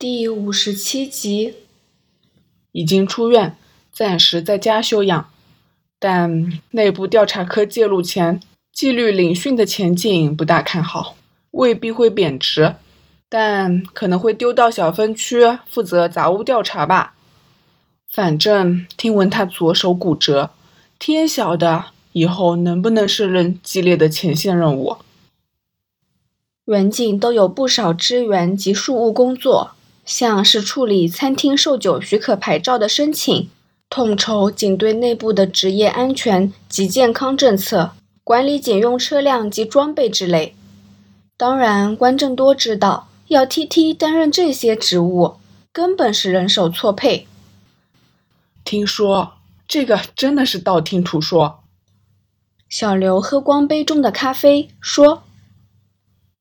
第五十七集，已经出院，暂时在家休养。但内部调查科介入前，纪律领训的前景不大看好，未必会贬值，但可能会丢到小分区负责杂物调查吧。反正听闻他左手骨折，天晓得以后能不能胜任激烈的前线任务。远景都有不少支援及庶务工作。像是处理餐厅售酒许可牌照的申请，统筹警队内部的职业安全及健康政策，管理警用车辆及装备之类。当然，关正多知道要 T T 担任这些职务，根本是人手错配。听说这个真的是道听途说。小刘喝光杯中的咖啡，说：“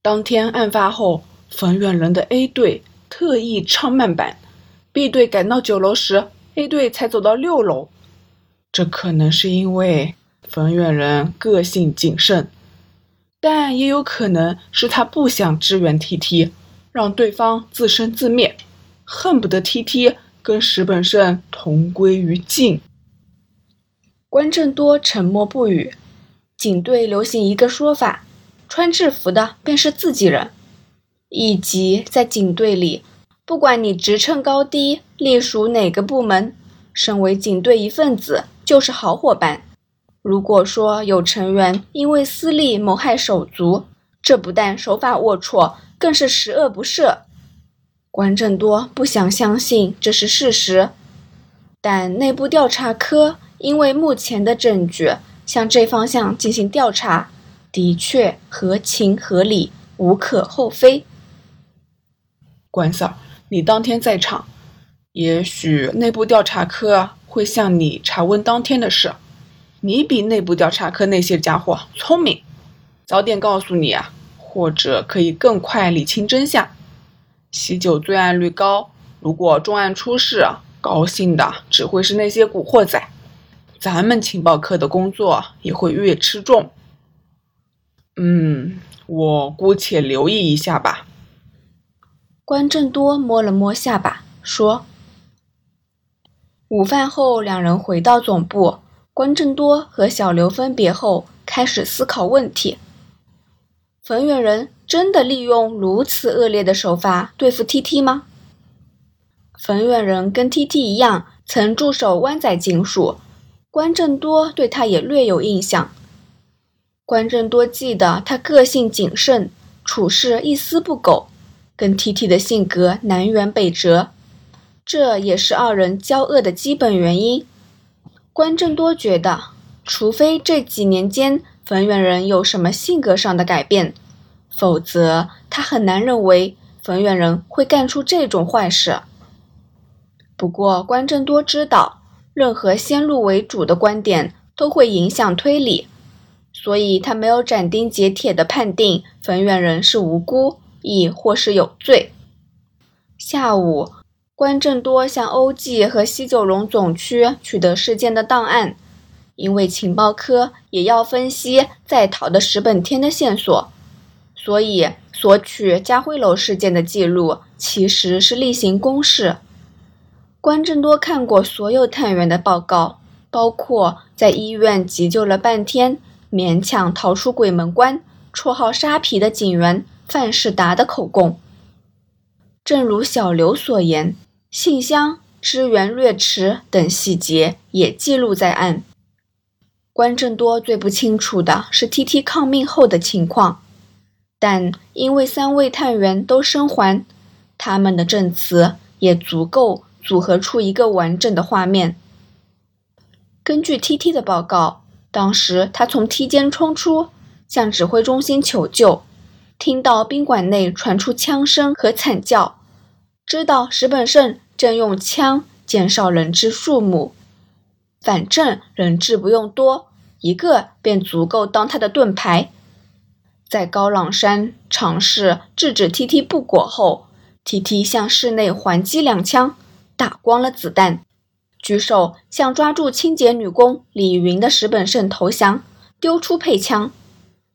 当天案发后，冯远人的 A 队。”特意唱慢板，B 队赶到九楼时，A 队才走到六楼。这可能是因为冯远人个性谨慎，但也有可能是他不想支援 TT，让对方自生自灭，恨不得 TT 跟石本胜同归于尽。关正多沉默不语。警队流行一个说法，穿制服的便是自己人。以及在警队里，不管你职称高低，隶属哪个部门，身为警队一份子就是好伙伴。如果说有成员因为私利谋害手足，这不但手法龌龊，更是十恶不赦。关正多不想相信这是事实，但内部调查科因为目前的证据向这方向进行调查，的确合情合理，无可厚非。关 Sir，，你当天在场，也许内部调查科会向你查问当天的事。你比内部调查科那些家伙聪明，早点告诉你啊，或者可以更快理清真相。喜酒罪案率高，如果重案出事，高兴的只会是那些古惑仔，咱们情报科的工作也会越吃重。嗯，我姑且留意一下吧。关正多摸了摸下巴，说：“午饭后，两人回到总部。关正多和小刘分别后，开始思考问题。冯远人真的利用如此恶劣的手法对付 T.T 吗？冯远人跟 T.T 一样，曾驻守湾仔警署，关正多对他也略有印象。关正多记得他个性谨慎，处事一丝不苟。”跟 T T 的性格南辕北辙，这也是二人交恶的基本原因。关正多觉得，除非这几年间冯远人有什么性格上的改变，否则他很难认为冯远人会干出这种坏事。不过关正多知道，任何先入为主的观点都会影响推理，所以他没有斩钉截铁的判定冯远人是无辜。亦或是有罪。下午，关正多向欧记和西九龙总区取得事件的档案，因为情报科也要分析在逃的石本天的线索，所以索取家辉楼事件的记录其实是例行公事。关正多看过所有探员的报告，包括在医院急救了半天，勉强逃出鬼门关，绰号沙皮的警员。范世达的口供，正如小刘所言，信箱、支援略迟等细节也记录在案。关正多最不清楚的是 T T 抗命后的情况，但因为三位探员都生还，他们的证词也足够组合出一个完整的画面。根据 T T 的报告，当时他从梯间冲出，向指挥中心求救。听到宾馆内传出枪声和惨叫，知道石本胜正用枪减少人质数目。反正人质不用多，一个便足够当他的盾牌。在高朗山尝试制止 T.T 不果后，T.T 向室内还击两枪，打光了子弹，举手向抓住清洁女工李云的石本胜投降，丢出配枪。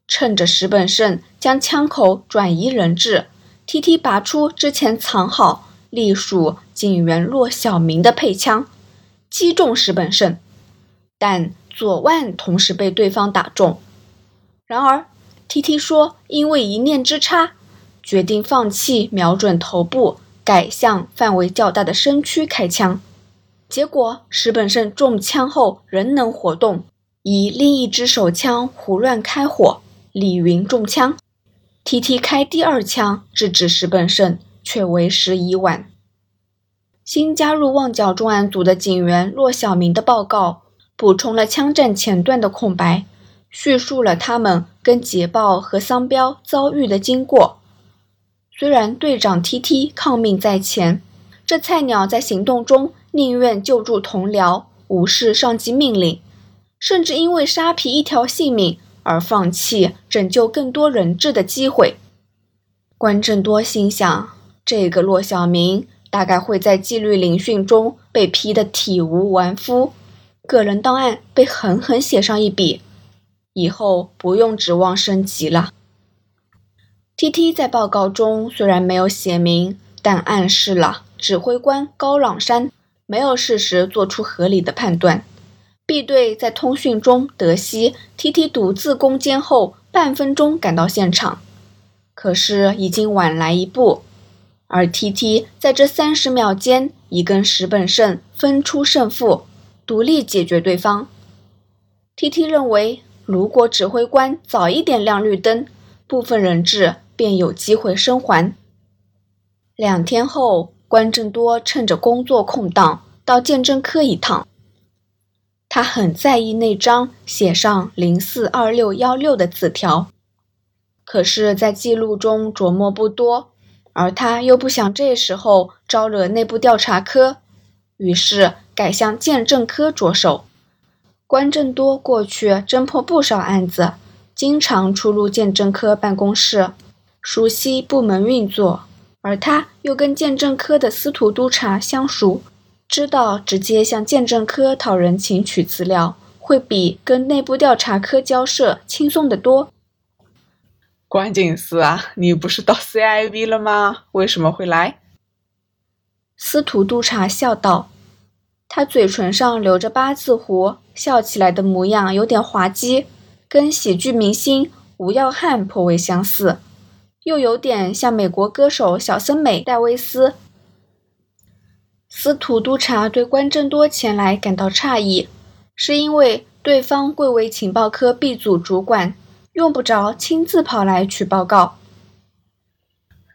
趁着石本胜将枪口转移人质，T T 拔出之前藏好、隶属警员骆小明的配枪，击中石本胜，但左腕同时被对方打中。然而，T T 说，因为一念之差，决定放弃瞄准头部，改向范围较大的身躯开枪。结果，石本胜中枪后仍能活动，以另一支手枪胡乱开火，李云中枪。T T 开第二枪制止石本胜，却为时已晚。新加入旺角重案组的警员骆小明的报告补充了枪战前段的空白，叙述了他们跟捷豹和桑彪遭遇的经过。虽然队长 T T 抗命在前，这菜鸟在行动中宁愿救助同僚，无视上级命令，甚至因为沙皮一条性命。而放弃拯救更多人质的机会，关正多心想：这个骆小明大概会在纪律聆讯中被批得体无完肤，个人档案被狠狠写上一笔，以后不用指望升级了。T T 在报告中虽然没有写明，但暗示了指挥官高朗山没有事实做出合理的判断。B 队在通讯中得悉 T.T 独自攻坚后，半分钟赶到现场，可是已经晚来一步。而 T.T 在这三十秒间已跟石本胜分出胜负，独立解决对方。T.T 认为，如果指挥官早一点亮绿灯，部分人质便有机会生还。两天后，关正多趁着工作空档到鉴证科一趟。他很在意那张写上零四二六幺六的字条，可是，在记录中琢磨不多，而他又不想这时候招惹内部调查科，于是改向鉴证科着手。关正多过去侦破不少案子，经常出入鉴证科办公室，熟悉部门运作，而他又跟鉴证科的司徒督察相熟。知道直接向鉴证科讨人情取资料，会比跟内部调查科交涉轻松得多。关警司啊，你不是到 CIB 了吗？为什么会来？司徒督察笑道，他嘴唇上留着八字胡，笑起来的模样有点滑稽，跟喜剧明星吴耀汉颇为相似，又有点像美国歌手小森美戴维斯。司徒督察对关正多前来感到诧异，是因为对方贵为情报科 B 组主管，用不着亲自跑来取报告。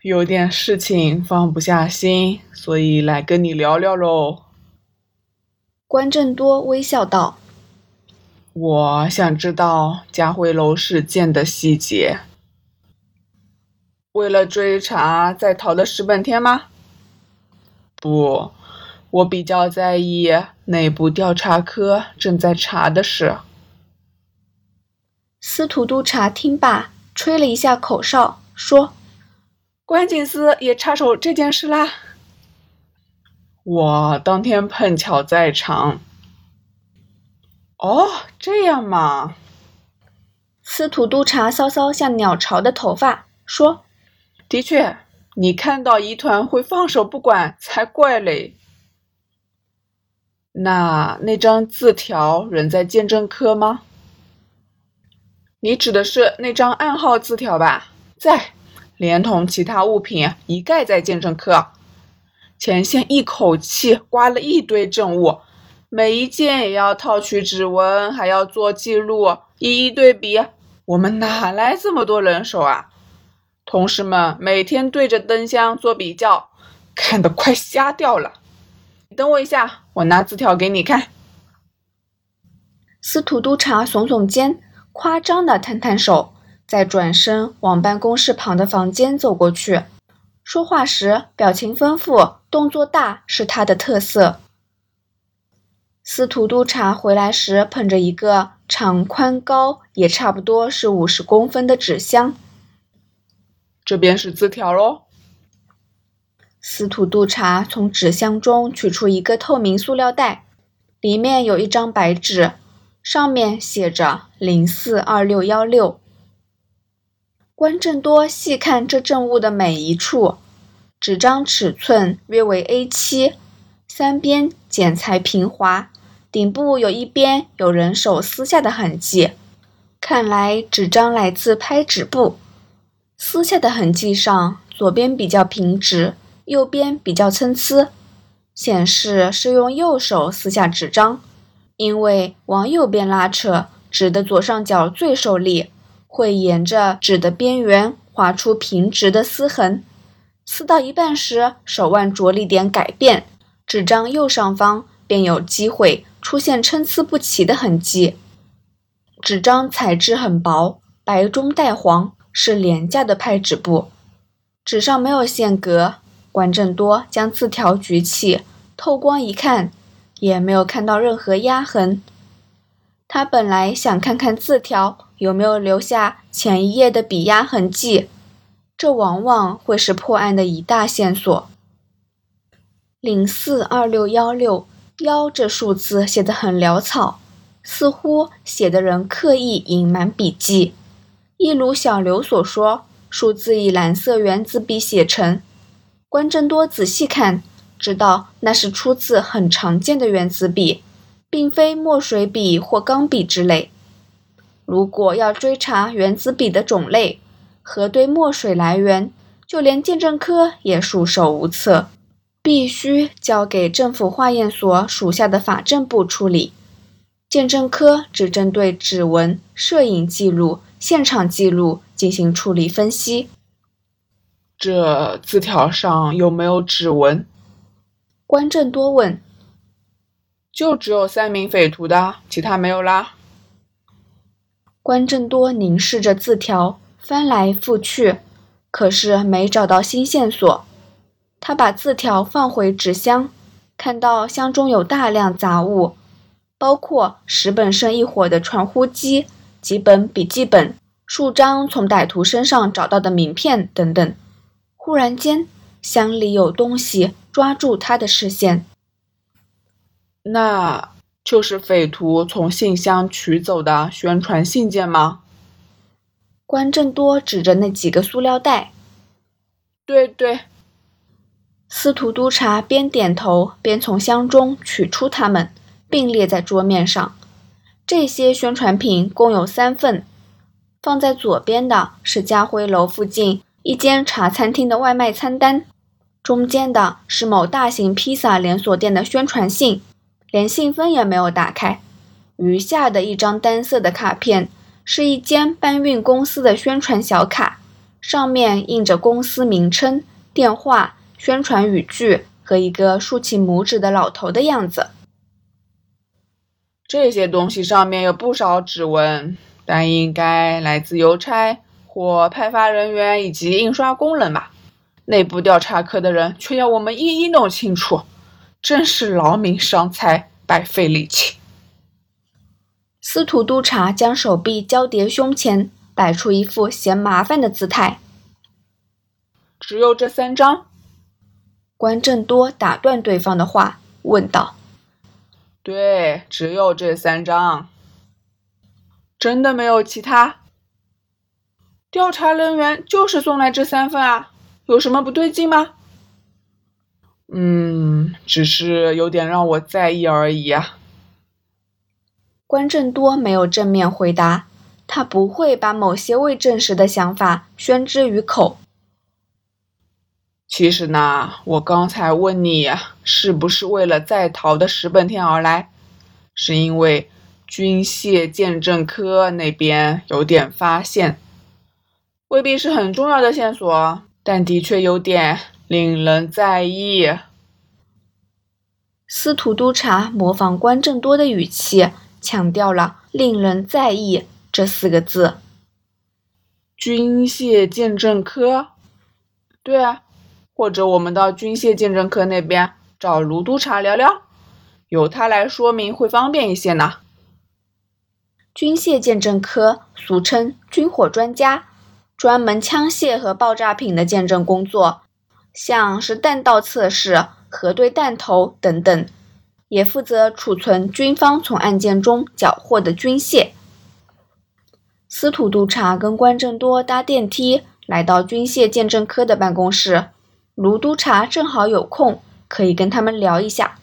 有点事情放不下心，所以来跟你聊聊喽。关正多微笑道：“我想知道嘉辉楼事件的细节。为了追查在逃的石本天吗？不。”我比较在意内部调查科正在查的事。司徒督察听罢，吹了一下口哨，说：“关警司也插手这件事啦。”我当天碰巧在场。哦，这样嘛。司徒督察搔搔像鸟巢的头发，说：“的确，你看到疑团会放手不管才怪嘞。”那那张字条仍在鉴证科吗？你指的是那张暗号字条吧？在，连同其他物品一概在鉴证科。前线一口气刮了一堆证物，每一件也要套取指纹，还要做记录，一一对比。我们哪来这么多人手啊？同事们每天对着灯箱做比较，看得快瞎掉了。等我一下，我拿字条给你看。司徒督察耸耸肩，夸张的摊摊手，再转身往办公室旁的房间走过去。说话时表情丰富，动作大是他的特色。司徒督察回来时捧着一个长宽高也差不多是五十公分的纸箱。这边是字条喽。司徒督察从纸箱中取出一个透明塑料袋，里面有一张白纸，上面写着“零四二六幺六”。关正多细看这证物的每一处，纸张尺寸约为 A7，三边剪裁平滑，顶部有一边有人手撕下的痕迹，看来纸张来自拍纸部。撕下的痕迹上，左边比较平直，右边比较参差，显示是用右手撕下纸张。因为往右边拉扯，纸的左上角最受力，会沿着纸的边缘划出平直的撕痕。撕到一半时，手腕着力点改变，纸张右上方便有机会出现参差不齐的痕迹。纸张材质很薄，白中带黄，是廉价的派纸布。纸上没有线格。关正多将字条举起，透光一看。也没有看到任何压痕。他本来想看看字条有没有留下前一页的笔压痕迹，这往往会是破案的一大线索。零四二六幺六幺这数字写得很潦草，似乎写的人刻意隐瞒笔迹。一如小刘所说，数字以蓝色圆珠笔写成。关正多仔细看。知道那是出自很常见的原子笔，并非墨水笔或钢笔之类。如果要追查原子笔的种类、核对墨水来源，就连鉴证科也束手无策，必须交给政府化验所属下的法政部处理。鉴证科只针对指纹、摄影记录、现场记录进行处理分析。这字条上有没有指纹？关正多问：“就只有三名匪徒的，其他没有啦？”关正多凝视着字条，翻来覆去，可是没找到新线索。他把字条放回纸箱，看到箱中有大量杂物，包括十本剩一伙的传呼机、几本笔记本、数张从歹徒身上找到的名片等等。忽然间，箱里有东西。抓住他的视线，那就是匪徒从信箱取走的宣传信件吗？关正多指着那几个塑料袋。对对，司徒督察边点头边从箱中取出它们，并列在桌面上。这些宣传品共有三份，放在左边的是家辉楼附近一间茶餐厅的外卖餐单。中间的是某大型披萨连锁店的宣传信，连信封也没有打开。余下的一张单色的卡片，是一间搬运公司的宣传小卡，上面印着公司名称、电话、宣传语句和一个竖起拇指的老头的样子。这些东西上面有不少指纹，但应该来自邮差或派发人员以及印刷工人吧。内部调查科的人却要我们一一弄清楚，真是劳民伤财，白费力气。司徒督察将手臂交叠胸前，摆出一副嫌麻烦的姿态。只有这三张？关正多打断对方的话，问道：“对，只有这三张。真的没有其他？调查人员就是送来这三份啊。”有什么不对劲吗？嗯，只是有点让我在意而已啊。关正多没有正面回答，他不会把某些未证实的想法宣之于口。其实呢，我刚才问你是不是为了在逃的石本天而来，是因为军械鉴证科那边有点发现，未必是很重要的线索。但的确有点令人在意。司徒督察模仿关正多的语气，强调了“令人在意”这四个字。军械鉴证科？对啊，或者我们到军械鉴证科那边找卢督察聊聊，由他来说明会方便一些呢。军械鉴证科俗称军火专家。专门枪械和爆炸品的鉴证工作，像是弹道测试、核对弹头等等，也负责储存军方从案件中缴获的军械。司徒督察跟关正多搭电梯来到军械鉴证科的办公室，卢督察正好有空，可以跟他们聊一下。